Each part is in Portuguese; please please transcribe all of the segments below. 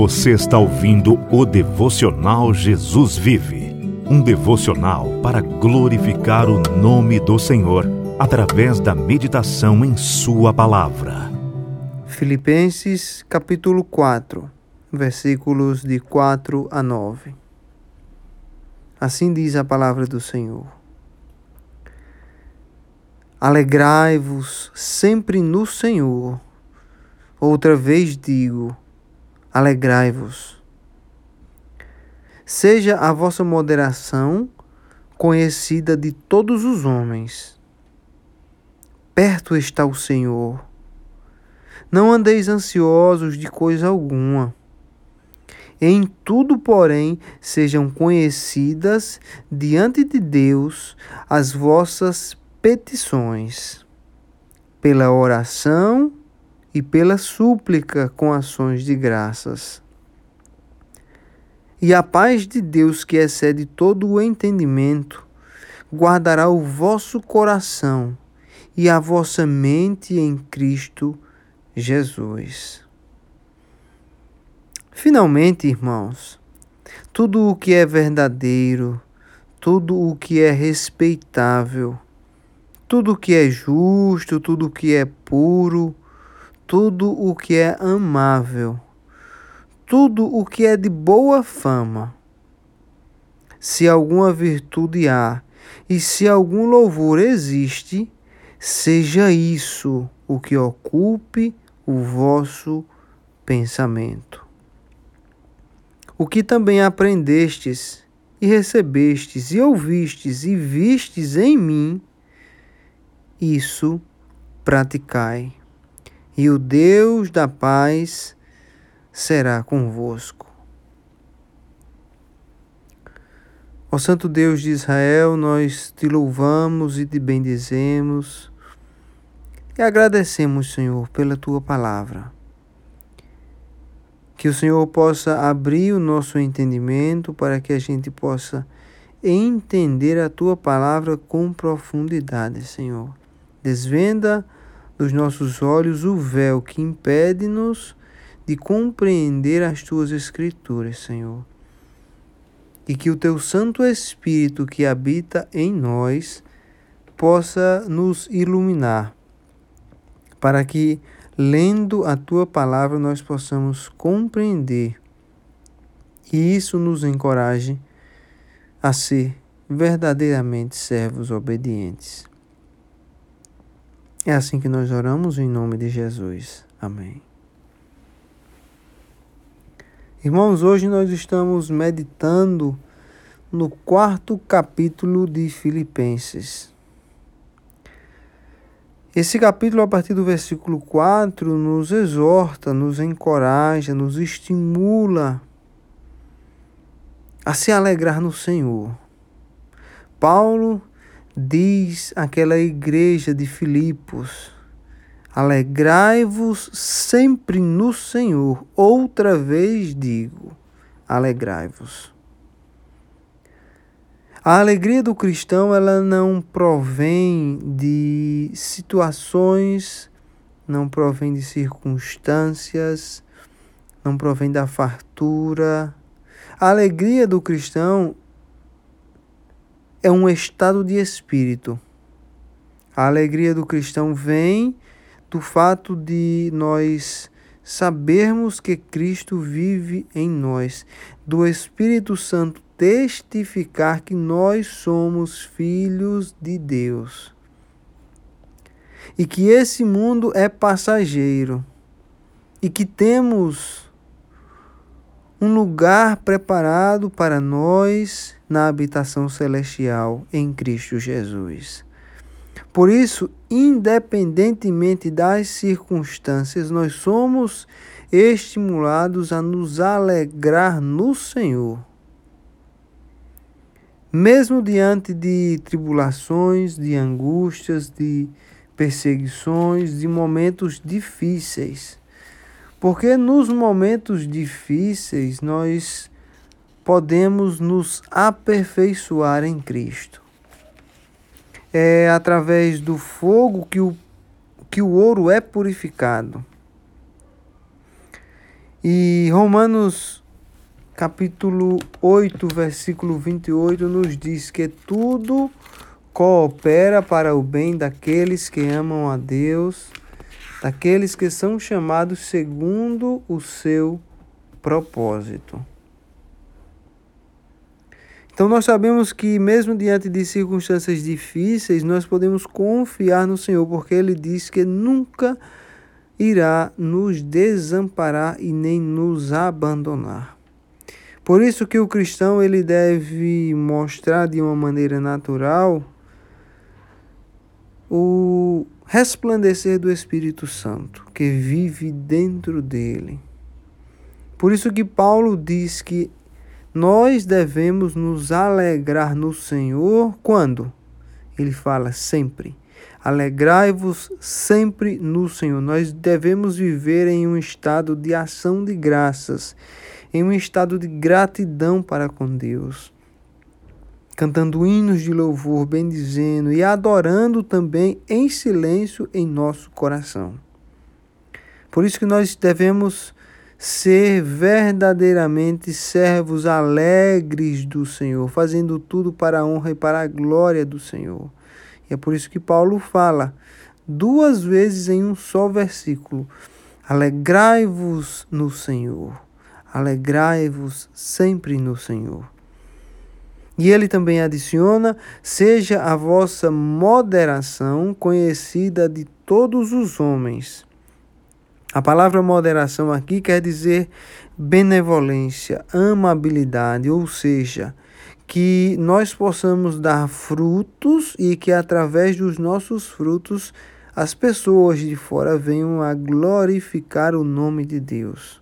Você está ouvindo o devocional Jesus Vive, um devocional para glorificar o nome do Senhor através da meditação em Sua palavra. Filipenses capítulo 4, versículos de 4 a 9. Assim diz a palavra do Senhor. Alegrai-vos sempre no Senhor. Outra vez digo, alegrai-vos. Seja a vossa moderação conhecida de todos os homens. Perto está o Senhor. Não andeis ansiosos de coisa alguma. Em tudo, porém, sejam conhecidas diante de Deus as vossas petições, pela oração e pela súplica com ações de graças. E a paz de Deus, que excede todo o entendimento, guardará o vosso coração e a vossa mente em Cristo Jesus. Finalmente, irmãos, tudo o que é verdadeiro, tudo o que é respeitável, tudo o que é justo, tudo o que é puro, tudo o que é amável, tudo o que é de boa fama. Se alguma virtude há e se algum louvor existe, seja isso o que ocupe o vosso pensamento. O que também aprendestes e recebestes e ouvistes e vistes em mim, isso praticai e o Deus da paz será convosco. Ó Santo Deus de Israel, nós te louvamos e te bendizemos e agradecemos, Senhor, pela tua palavra. Que o Senhor possa abrir o nosso entendimento para que a gente possa entender a tua palavra com profundidade, Senhor. Desvenda dos nossos olhos o véu que impede-nos de compreender as tuas escrituras, Senhor. E que o teu Santo Espírito que habita em nós possa nos iluminar, para que, lendo a tua palavra, nós possamos compreender e isso nos encoraje a ser verdadeiramente servos obedientes. É assim que nós oramos em nome de Jesus. Amém. Irmãos, hoje nós estamos meditando no quarto capítulo de Filipenses. Esse capítulo, a partir do versículo 4, nos exorta, nos encoraja, nos estimula a se alegrar no Senhor. Paulo diz aquela igreja de Filipos: Alegrai-vos sempre no Senhor. Outra vez digo: alegrai-vos. A alegria do cristão ela não provém de situações, não provém de circunstâncias, não provém da fartura. A alegria do cristão é um estado de espírito. A alegria do cristão vem do fato de nós sabermos que Cristo vive em nós, do Espírito Santo testificar que nós somos filhos de Deus. E que esse mundo é passageiro e que temos um lugar preparado para nós na habitação celestial em Cristo Jesus. Por isso, independentemente das circunstâncias, nós somos estimulados a nos alegrar no Senhor. Mesmo diante de tribulações, de angústias, de perseguições, de momentos difíceis. Porque nos momentos difíceis nós podemos nos aperfeiçoar em Cristo. É através do fogo que o, que o ouro é purificado. E Romanos capítulo 8, versículo 28 nos diz que tudo coopera para o bem daqueles que amam a Deus, daqueles que são chamados segundo o seu propósito. Então nós sabemos que mesmo diante de circunstâncias difíceis, nós podemos confiar no Senhor, porque ele diz que nunca irá nos desamparar e nem nos abandonar. Por isso que o cristão ele deve mostrar de uma maneira natural o resplandecer do Espírito Santo que vive dentro dele. Por isso que Paulo diz que nós devemos nos alegrar no Senhor quando? Ele fala sempre. Alegrai-vos sempre no Senhor. Nós devemos viver em um estado de ação de graças, em um estado de gratidão para com Deus. Cantando hinos de louvor, bendizendo e adorando também em silêncio em nosso coração. Por isso que nós devemos ser verdadeiramente servos alegres do Senhor, fazendo tudo para a honra e para a glória do Senhor. E é por isso que Paulo fala duas vezes em um só versículo: Alegrai-vos no Senhor, alegrai-vos sempre no Senhor. E ele também adiciona: seja a vossa moderação conhecida de todos os homens. A palavra moderação aqui quer dizer benevolência, amabilidade, ou seja, que nós possamos dar frutos e que através dos nossos frutos as pessoas de fora venham a glorificar o nome de Deus.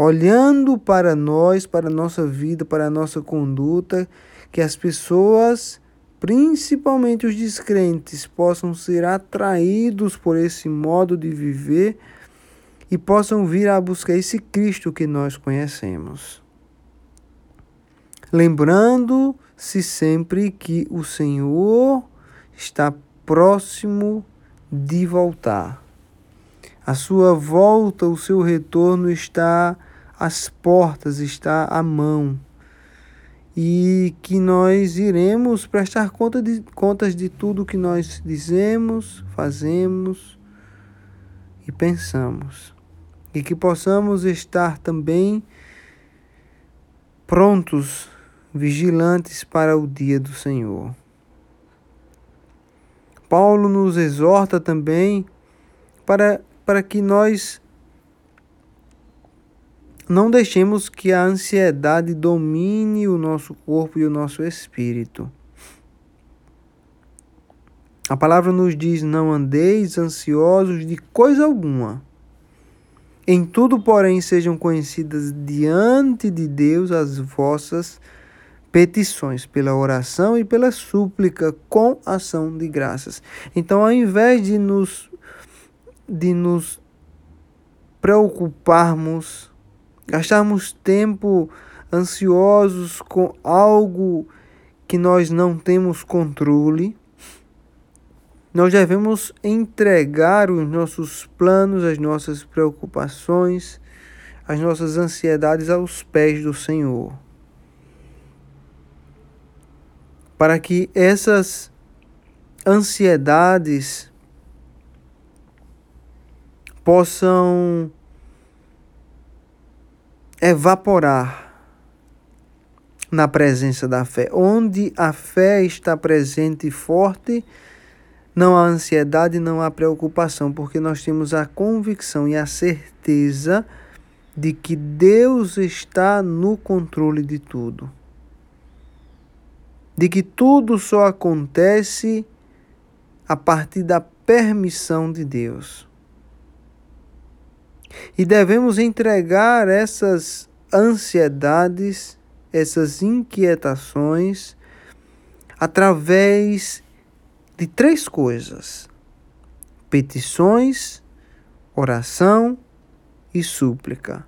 Olhando para nós, para a nossa vida, para a nossa conduta, que as pessoas principalmente os descrentes, possam ser atraídos por esse modo de viver e possam vir a buscar esse Cristo que nós conhecemos. Lembrando-se sempre que o Senhor está próximo de voltar. A sua volta, o seu retorno está às portas, está à mão e que nós iremos prestar conta de, contas de tudo que nós dizemos, fazemos e pensamos. E que possamos estar também prontos, vigilantes para o dia do Senhor. Paulo nos exorta também para, para que nós não deixemos que a ansiedade domine o nosso corpo e o nosso espírito. A palavra nos diz: não andeis ansiosos de coisa alguma. Em tudo, porém, sejam conhecidas diante de Deus as vossas petições, pela oração e pela súplica, com ação de graças. Então, ao invés de nos, de nos preocuparmos gastarmos tempo ansiosos com algo que nós não temos controle, nós devemos entregar os nossos planos, as nossas preocupações, as nossas ansiedades aos pés do Senhor. Para que essas ansiedades possam evaporar na presença da fé. Onde a fé está presente e forte, não há ansiedade, não há preocupação, porque nós temos a convicção e a certeza de que Deus está no controle de tudo. De que tudo só acontece a partir da permissão de Deus. E devemos entregar essas ansiedades, essas inquietações, através de três coisas: petições, oração e súplica.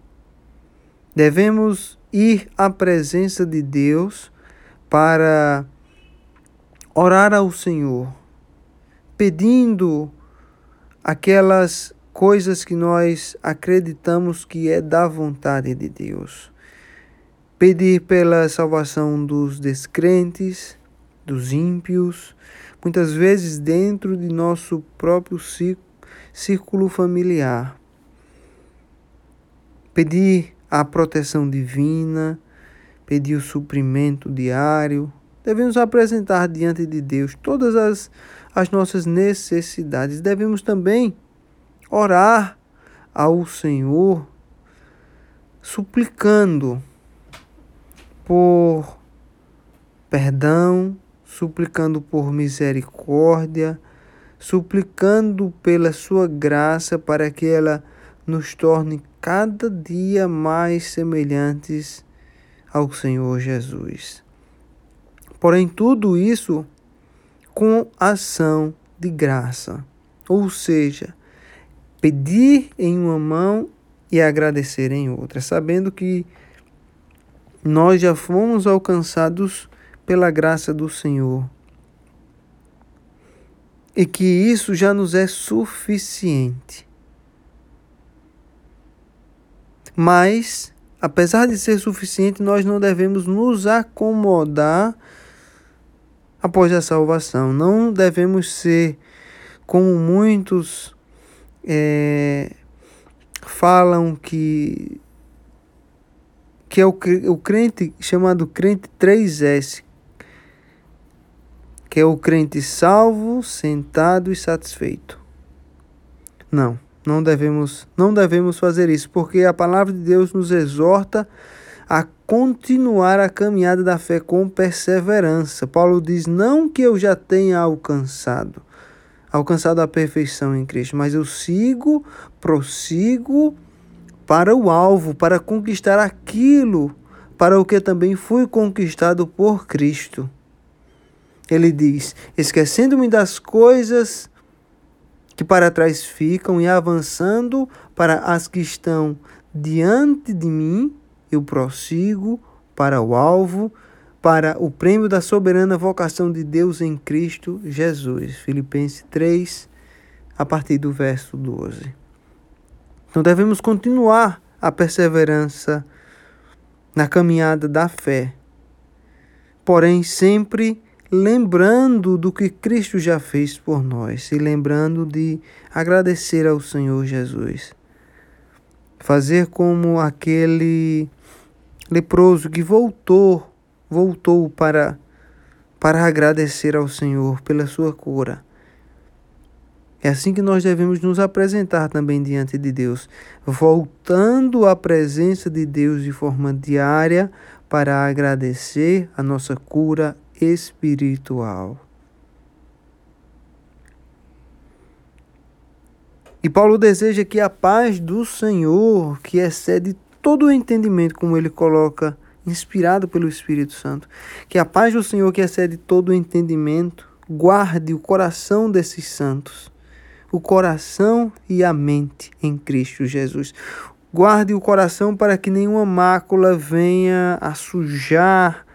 Devemos ir à presença de Deus para orar ao Senhor, pedindo aquelas coisas que nós acreditamos que é da vontade de Deus. Pedir pela salvação dos descrentes, dos ímpios, muitas vezes dentro de nosso próprio círculo familiar. Pedir a proteção divina, pedir o suprimento diário. Devemos apresentar diante de Deus todas as, as nossas necessidades. Devemos também orar ao Senhor, suplicando por perdão, suplicando por misericórdia, suplicando pela sua graça para que ela nos torne cada dia mais semelhantes ao Senhor Jesus. Porém, tudo isso com ação de graça, ou seja, pedir em uma mão e agradecer em outra, sabendo que nós já fomos alcançados pela graça do Senhor. E que isso já nos é suficiente. Mas, apesar de ser suficiente, nós não devemos nos acomodar após a salvação. Não devemos ser como muitos é, falam que que é o, o crente chamado crente 3S, que é o crente salvo, sentado e satisfeito. Não, não devemos, não devemos fazer isso, porque a palavra de Deus nos exorta a continuar a caminhada da fé com perseverança. Paulo diz: "Não que eu já tenha alcançado, alcançado a perfeição em Cristo, mas eu sigo, prossigo para o alvo, para conquistar aquilo para o que também fui conquistado por Cristo." Ele diz: esquecendo-me das coisas que para trás ficam e avançando para as que estão diante de mim, eu prossigo para o alvo, para o prêmio da soberana vocação de Deus em Cristo Jesus. Filipenses 3, a partir do verso 12. Então devemos continuar a perseverança na caminhada da fé, porém sempre lembrando do que Cristo já fez por nós e lembrando de agradecer ao Senhor Jesus. Fazer como aquele leproso que voltou, voltou para para agradecer ao Senhor pela sua cura. É assim que nós devemos nos apresentar também diante de Deus, voltando à presença de Deus de forma diária para agradecer a nossa cura espiritual. E Paulo deseja que a paz do Senhor, que excede todo o entendimento, como ele coloca, inspirado pelo Espírito Santo, que a paz do Senhor, que excede todo o entendimento, guarde o coração desses santos, o coração e a mente em Cristo Jesus. Guarde o coração para que nenhuma mácula venha a sujar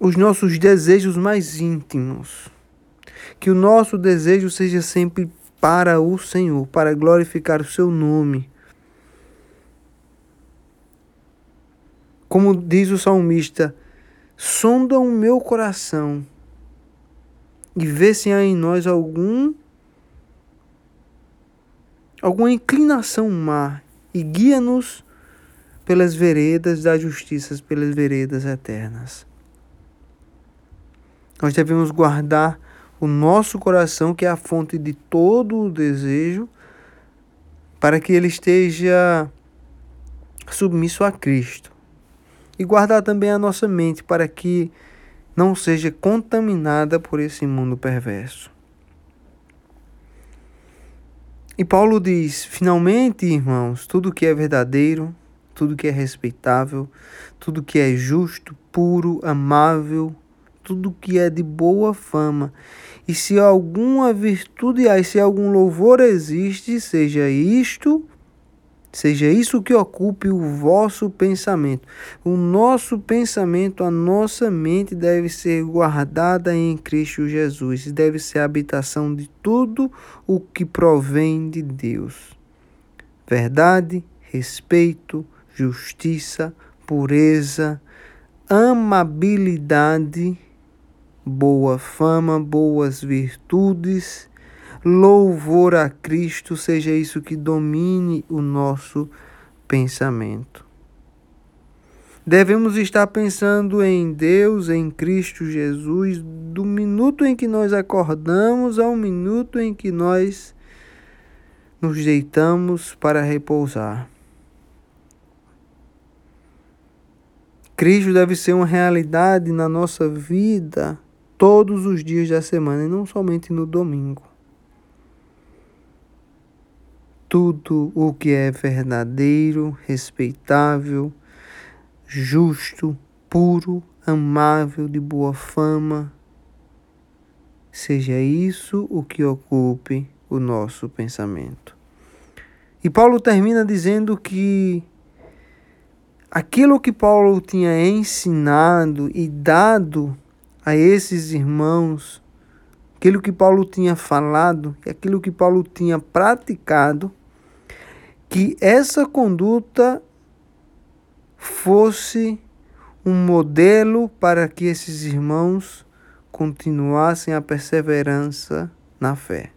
os nossos desejos mais íntimos. Que o nosso desejo seja sempre para o Senhor, para glorificar o seu nome. Como diz o salmista, sonda o meu coração e vê se há em nós algum alguma inclinação má e guia-nos pelas veredas da justiça, pelas veredas eternas. Nós devemos guardar o nosso coração, que é a fonte de todo o desejo, para que ele esteja submisso a Cristo. E guardar também a nossa mente para que não seja contaminada por esse mundo perverso. E Paulo diz: finalmente, irmãos, tudo que é verdadeiro, tudo que é respeitável, tudo que é justo, puro, amável, tudo que é de boa fama. E se alguma virtude há, se algum louvor existe, seja isto, Seja isso que ocupe o vosso pensamento. O nosso pensamento, a nossa mente deve ser guardada em Cristo Jesus. Deve ser a habitação de tudo o que provém de Deus. Verdade, respeito, justiça, pureza, amabilidade, boa fama, boas virtudes louvor a Cristo seja isso que domine o nosso pensamento. Devemos estar pensando em Deus, em Cristo Jesus, do minuto em que nós acordamos ao minuto em que nós nos deitamos para repousar. Cristo deve ser uma realidade na nossa vida todos os dias da semana e não somente no domingo. Tudo o que é verdadeiro, respeitável, justo, puro, amável, de boa fama. Seja isso o que ocupe o nosso pensamento. E Paulo termina dizendo que aquilo que Paulo tinha ensinado e dado a esses irmãos, aquilo que Paulo tinha falado e aquilo que Paulo tinha praticado, que essa conduta fosse um modelo para que esses irmãos continuassem a perseverança na fé.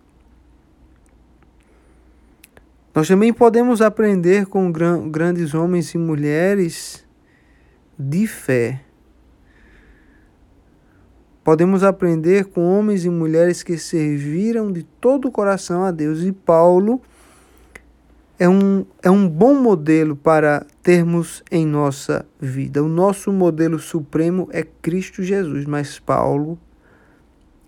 Nós também podemos aprender com grandes homens e mulheres de fé. Podemos aprender com homens e mulheres que serviram de todo o coração a Deus. E Paulo é um, é um bom modelo para termos em nossa vida. O nosso modelo supremo é Cristo Jesus, mas Paulo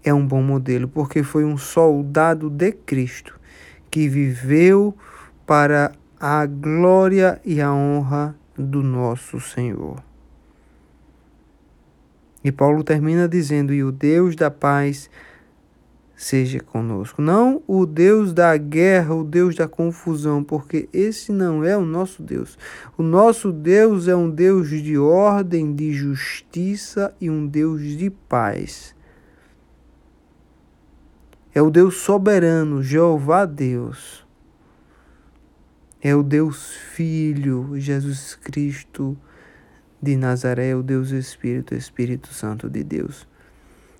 é um bom modelo porque foi um soldado de Cristo que viveu para a glória e a honra do nosso Senhor. E Paulo termina dizendo: E o Deus da paz seja conosco. Não o Deus da guerra, o Deus da confusão, porque esse não é o nosso Deus. O nosso Deus é um Deus de ordem, de justiça e um Deus de paz. É o Deus soberano, Jeová Deus. É o Deus Filho, Jesus Cristo de Nazaré, o Deus Espírito, Espírito Santo de Deus.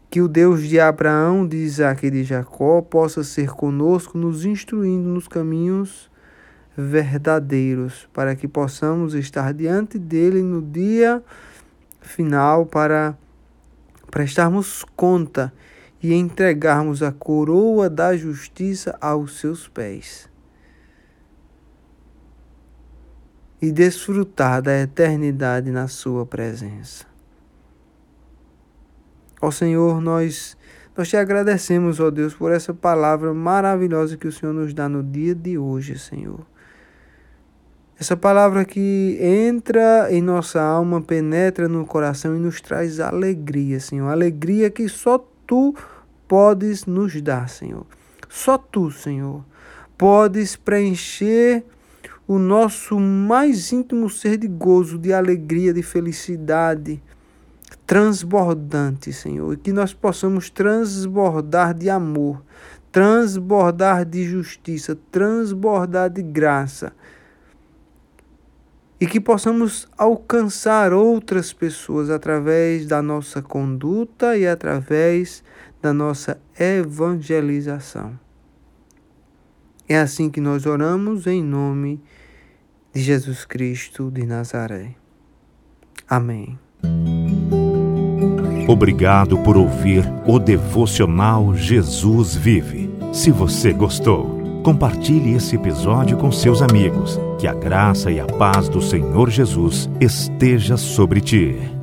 Que o Deus de Abraão, de Isaac e de Jacó possa ser conosco, nos instruindo nos caminhos verdadeiros, para que possamos estar diante dele no dia final para prestarmos conta e entregarmos a coroa da justiça aos seus pés. E desfrutar da eternidade na sua presença. Ó Senhor, nós, nós te agradecemos, ó Deus, por essa palavra maravilhosa que o Senhor nos dá no dia de hoje, Senhor. Essa palavra que entra em nossa alma, penetra no coração e nos traz alegria, Senhor. Alegria que só tu podes nos dar, Senhor. Só tu, Senhor, podes preencher o nosso mais íntimo ser de gozo, de alegria, de felicidade transbordante, Senhor, e que nós possamos transbordar de amor, transbordar de justiça, transbordar de graça. E que possamos alcançar outras pessoas através da nossa conduta e através da nossa evangelização. É assim que nós oramos em nome de Jesus Cristo de Nazaré. Amém. Obrigado por ouvir o devocional Jesus Vive. Se você gostou, compartilhe esse episódio com seus amigos. Que a graça e a paz do Senhor Jesus esteja sobre ti.